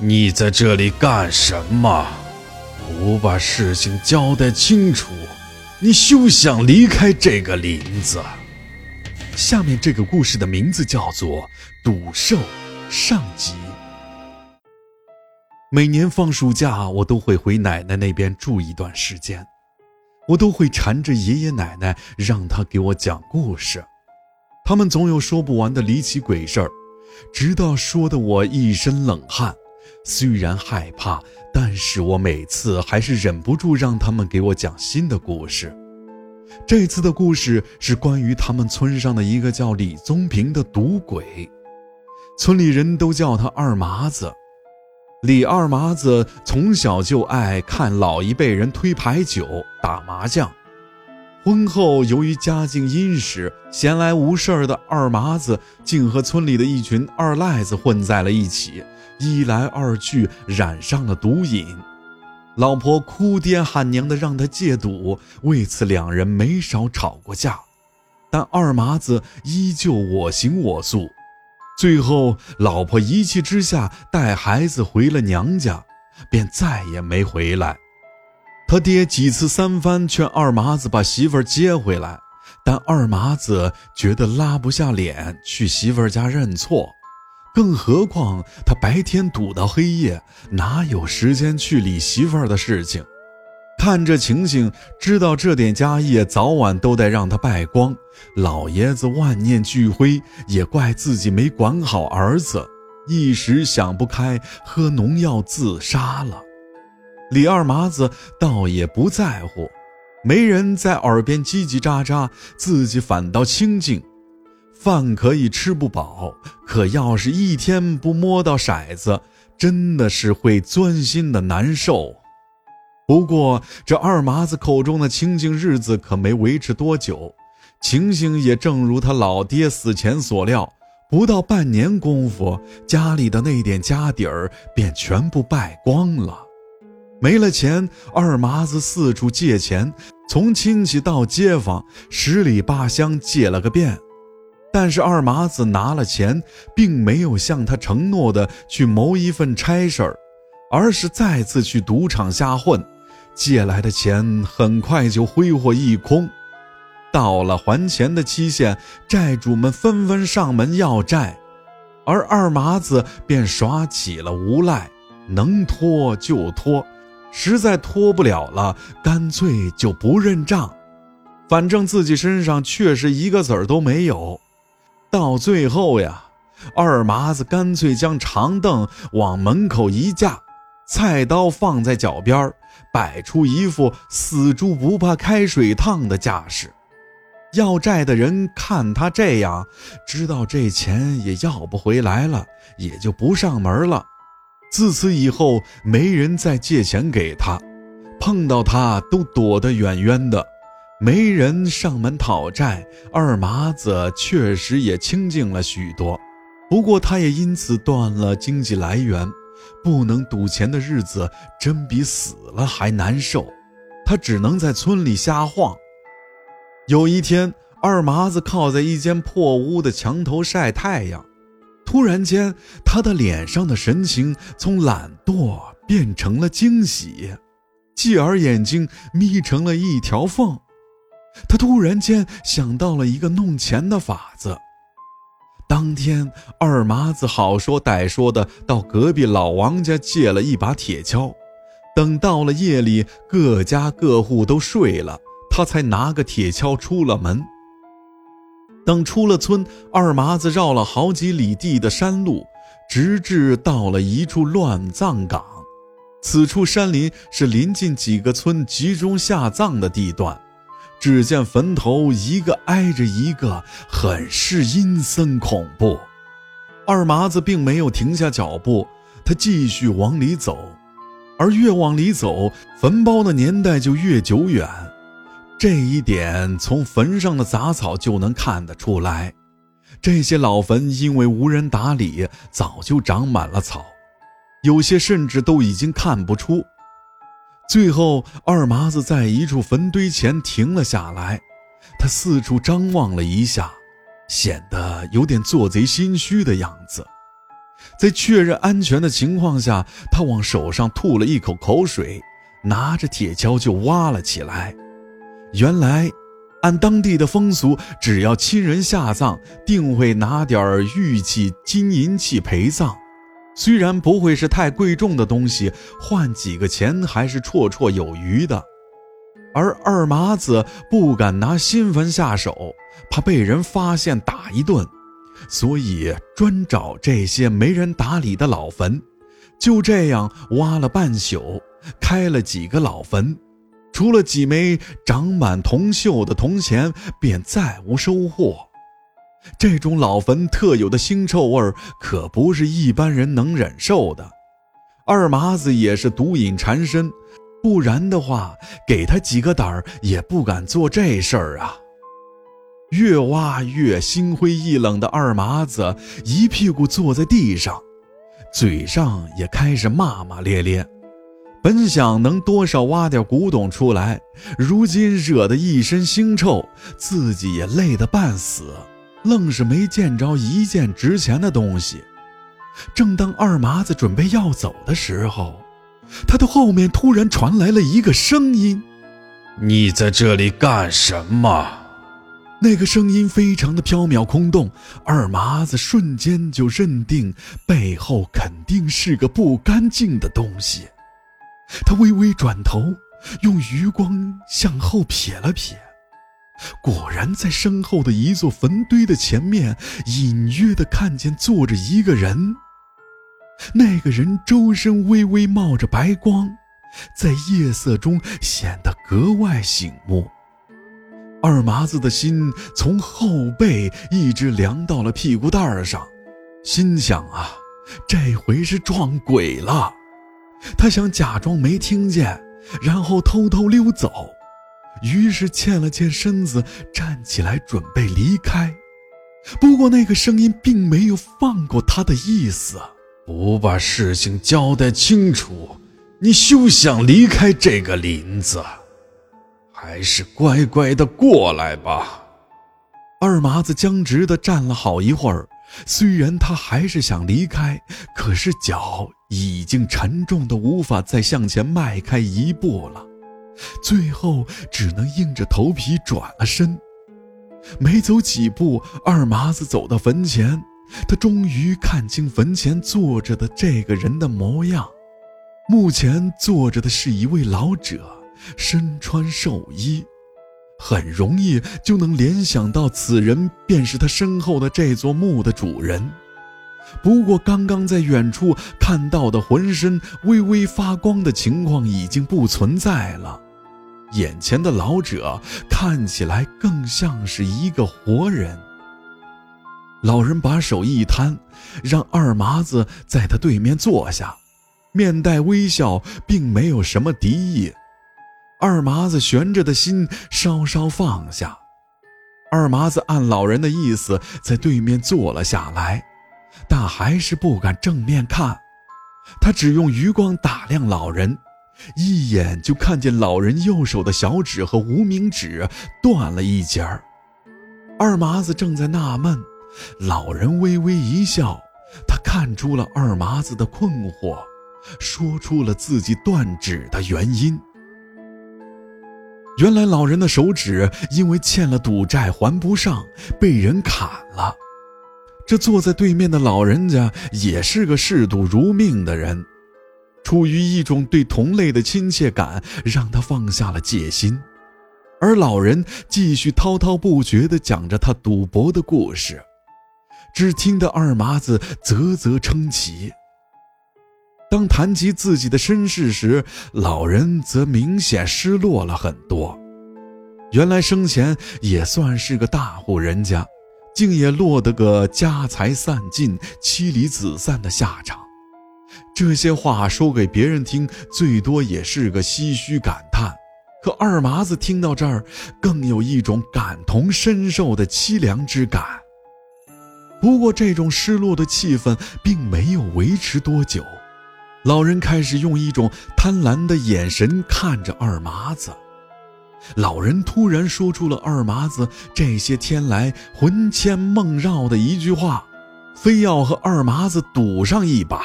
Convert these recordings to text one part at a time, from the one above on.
你在这里干什么？不把事情交代清楚，你休想离开这个林子。下面这个故事的名字叫做《赌兽》上集。每年放暑假，我都会回奶奶那边住一段时间，我都会缠着爷爷奶奶，让他给我讲故事。他们总有说不完的离奇鬼事儿，直到说的我一身冷汗。虽然害怕，但是我每次还是忍不住让他们给我讲新的故事。这次的故事是关于他们村上的一个叫李宗平的赌鬼，村里人都叫他二麻子。李二麻子从小就爱看老一辈人推牌九、打麻将。婚后，由于家境殷实，闲来无事儿的二麻子竟和村里的一群二赖子混在了一起。一来二去，染上了毒瘾，老婆哭爹喊娘的让他戒赌，为此两人没少吵过架，但二麻子依旧我行我素，最后老婆一气之下带孩子回了娘家，便再也没回来。他爹几次三番劝二麻子把媳妇儿接回来，但二麻子觉得拉不下脸去媳妇儿家认错。更何况他白天赌到黑夜，哪有时间去理媳妇儿的事情？看这情形，知道这点家业早晚都得让他败光。老爷子万念俱灰，也怪自己没管好儿子，一时想不开，喝农药自杀了。李二麻子倒也不在乎，没人在耳边叽叽喳喳，自己反倒清静。饭可以吃不饱，可要是一天不摸到骰子，真的是会钻心的难受。不过这二麻子口中的清静日子可没维持多久，情形也正如他老爹死前所料，不到半年功夫，家里的那点家底儿便全部败光了。没了钱，二麻子四处借钱，从亲戚到街坊，十里八乡借了个遍。但是二麻子拿了钱，并没有像他承诺的去谋一份差事儿，而是再次去赌场瞎混，借来的钱很快就挥霍一空。到了还钱的期限，债主们纷纷上门要债，而二麻子便耍起了无赖，能拖就拖，实在拖不了了，干脆就不认账，反正自己身上确实一个子儿都没有。到最后呀，二麻子干脆将长凳往门口一架，菜刀放在脚边摆出一副死猪不怕开水烫的架势。要债的人看他这样，知道这钱也要不回来了，也就不上门了。自此以后，没人再借钱给他，碰到他都躲得远远的。没人上门讨债，二麻子确实也清静了许多。不过，他也因此断了经济来源，不能赌钱的日子真比死了还难受。他只能在村里瞎晃。有一天，二麻子靠在一间破屋的墙头晒太阳，突然间，他的脸上的神情从懒惰变成了惊喜，继而眼睛眯成了一条缝。他突然间想到了一个弄钱的法子。当天，二麻子好说歹说的到隔壁老王家借了一把铁锹，等到了夜里，各家各户都睡了，他才拿个铁锹出了门。等出了村，二麻子绕了好几里地的山路，直至到了一处乱葬岗。此处山林是临近几个村集中下葬的地段。只见坟头一个挨着一个，很是阴森恐怖。二麻子并没有停下脚步，他继续往里走，而越往里走，坟包的年代就越久远。这一点从坟上的杂草就能看得出来。这些老坟因为无人打理，早就长满了草，有些甚至都已经看不出。最后，二麻子在一处坟堆前停了下来，他四处张望了一下，显得有点做贼心虚的样子。在确认安全的情况下，他往手上吐了一口口水，拿着铁锹就挖了起来。原来，按当地的风俗，只要亲人下葬，定会拿点玉器、金银器陪葬。虽然不会是太贵重的东西，换几个钱还是绰绰有余的。而二麻子不敢拿新坟下手，怕被人发现打一顿。所以专找这些没人打理的老坟，就这样挖了半宿，开了几个老坟，除了几枚长满铜锈的铜钱，便再无收获。这种老坟特有的腥臭味儿可不是一般人能忍受的。二麻子也是毒瘾缠身，不然的话，给他几个胆儿也不敢做这事儿啊。越挖越心灰意冷的二麻子一屁股坐在地上，嘴上也开始骂骂咧咧。本想能多少挖点古董出来，如今惹得一身腥臭，自己也累得半死，愣是没见着一件值钱的东西。正当二麻子准备要走的时候，他的后面突然传来了一个声音：“你在这里干什么？”那个声音非常的飘渺空洞，二麻子瞬间就认定背后肯定是个不干净的东西。他微微转头，用余光向后瞥了瞥，果然在身后的一座坟堆的前面，隐约的看见坐着一个人。那个人周身微微冒着白光，在夜色中显得格外醒目。二麻子的心从后背一直凉到了屁股蛋儿上，心想啊，这回是撞鬼了。他想假装没听见，然后偷偷溜走，于是欠了欠身子，站起来准备离开。不过那个声音并没有放过他的意思，不把事情交代清楚，你休想离开这个林子。还是乖乖的过来吧。二麻子僵直的站了好一会儿，虽然他还是想离开，可是脚已经沉重的无法再向前迈开一步了，最后只能硬着头皮转了身。没走几步，二麻子走到坟前，他终于看清坟前坐着的这个人的模样。墓前坐着的是一位老者。身穿寿衣，很容易就能联想到此人便是他身后的这座墓的主人。不过，刚刚在远处看到的浑身微微发光的情况已经不存在了，眼前的老者看起来更像是一个活人。老人把手一摊，让二麻子在他对面坐下，面带微笑，并没有什么敌意。二麻子悬着的心稍稍放下，二麻子按老人的意思在对面坐了下来，但还是不敢正面看。他只用余光打量老人，一眼就看见老人右手的小指和无名指断了一截儿。二麻子正在纳闷，老人微微一笑，他看出了二麻子的困惑，说出了自己断指的原因。原来老人的手指因为欠了赌债还不上，被人砍了。这坐在对面的老人家也是个嗜赌如命的人，出于一种对同类的亲切感，让他放下了戒心。而老人继续滔滔不绝地讲着他赌博的故事，只听得二麻子啧啧称奇。当谈及自己的身世时，老人则明显失落了很多。原来生前也算是个大户人家，竟也落得个家财散尽、妻离子散的下场。这些话说给别人听，最多也是个唏嘘感叹。可二麻子听到这儿，更有一种感同身受的凄凉之感。不过，这种失落的气氛并没有维持多久。老人开始用一种贪婪的眼神看着二麻子。老人突然说出了二麻子这些天来魂牵梦绕的一句话：“非要和二麻子赌上一把。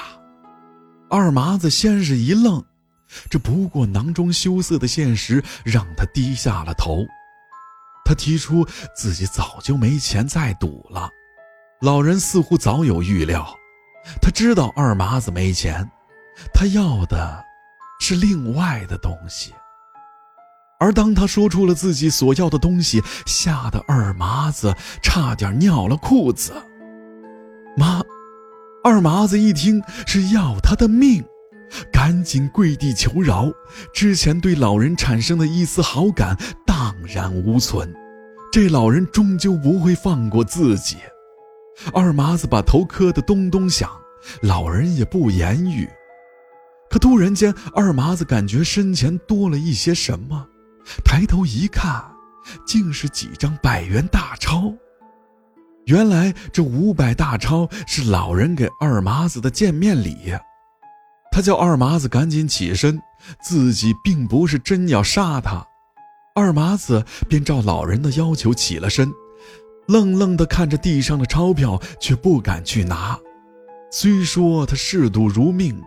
二麻子先是一愣，这不过囊中羞涩的现实让他低下了头。他提出自己早就没钱再赌了。老人似乎早有预料，他知道二麻子没钱，他要的是另外的东西。而当他说出了自己所要的东西，吓得二麻子差点尿了裤子。妈，二麻子一听是要他的命，赶紧跪地求饶。之前对老人产生的一丝好感荡然无存，这老人终究不会放过自己。二麻子把头磕得咚咚响，老人也不言语。可突然间，二麻子感觉身前多了一些什么。抬头一看，竟是几张百元大钞。原来这五百大钞是老人给二麻子的见面礼。他叫二麻子赶紧起身，自己并不是真要杀他。二麻子便照老人的要求起了身，愣愣地看着地上的钞票，却不敢去拿。虽说他嗜赌如命，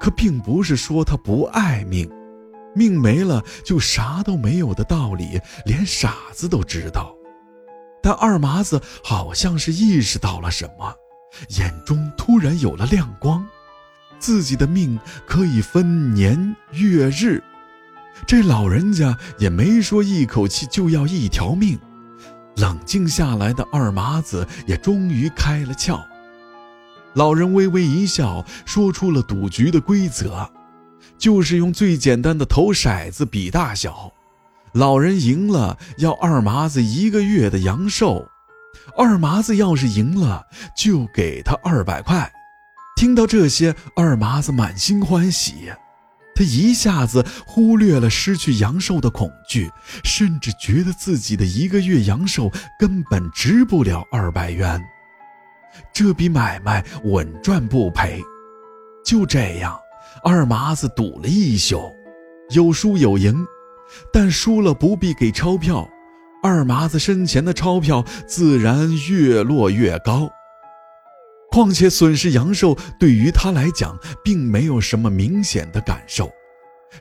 可并不是说他不爱命。命没了就啥都没有的道理，连傻子都知道。但二麻子好像是意识到了什么，眼中突然有了亮光。自己的命可以分年月日，这老人家也没说一口气就要一条命。冷静下来的二麻子也终于开了窍。老人微微一笑，说出了赌局的规则。就是用最简单的投骰子比大小，老人赢了要二麻子一个月的阳寿，二麻子要是赢了就给他二百块。听到这些，二麻子满心欢喜，他一下子忽略了失去阳寿的恐惧，甚至觉得自己的一个月阳寿根本值不了二百元，这笔买卖稳赚不赔。就这样。二麻子赌了一宿，有输有赢，但输了不必给钞票，二麻子身前的钞票自然越落越高。况且损失阳寿对于他来讲并没有什么明显的感受，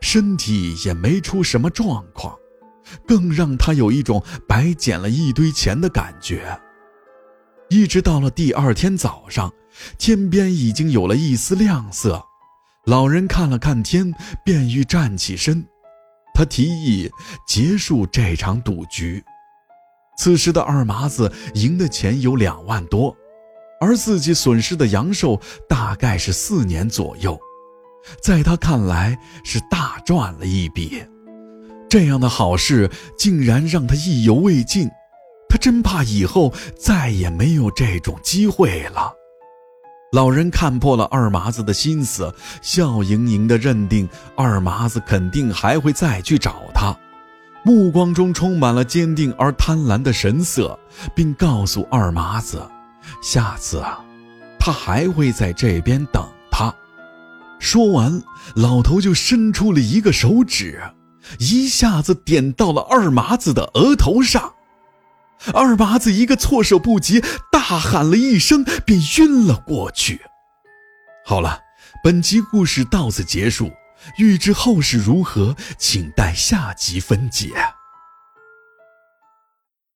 身体也没出什么状况，更让他有一种白捡了一堆钱的感觉。一直到了第二天早上，天边已经有了一丝亮色。老人看了看天，便欲站起身。他提议结束这场赌局。此时的二麻子赢的钱有两万多，而自己损失的阳寿大概是四年左右，在他看来是大赚了一笔。这样的好事竟然让他意犹未尽，他真怕以后再也没有这种机会了。老人看破了二麻子的心思，笑盈盈地认定二麻子肯定还会再去找他，目光中充满了坚定而贪婪的神色，并告诉二麻子，下次啊，他还会在这边等他。说完，老头就伸出了一个手指，一下子点到了二麻子的额头上。二麻子一个措手不及，大喊了一声，便晕了过去。好了，本集故事到此结束。欲知后事如何，请待下集分解。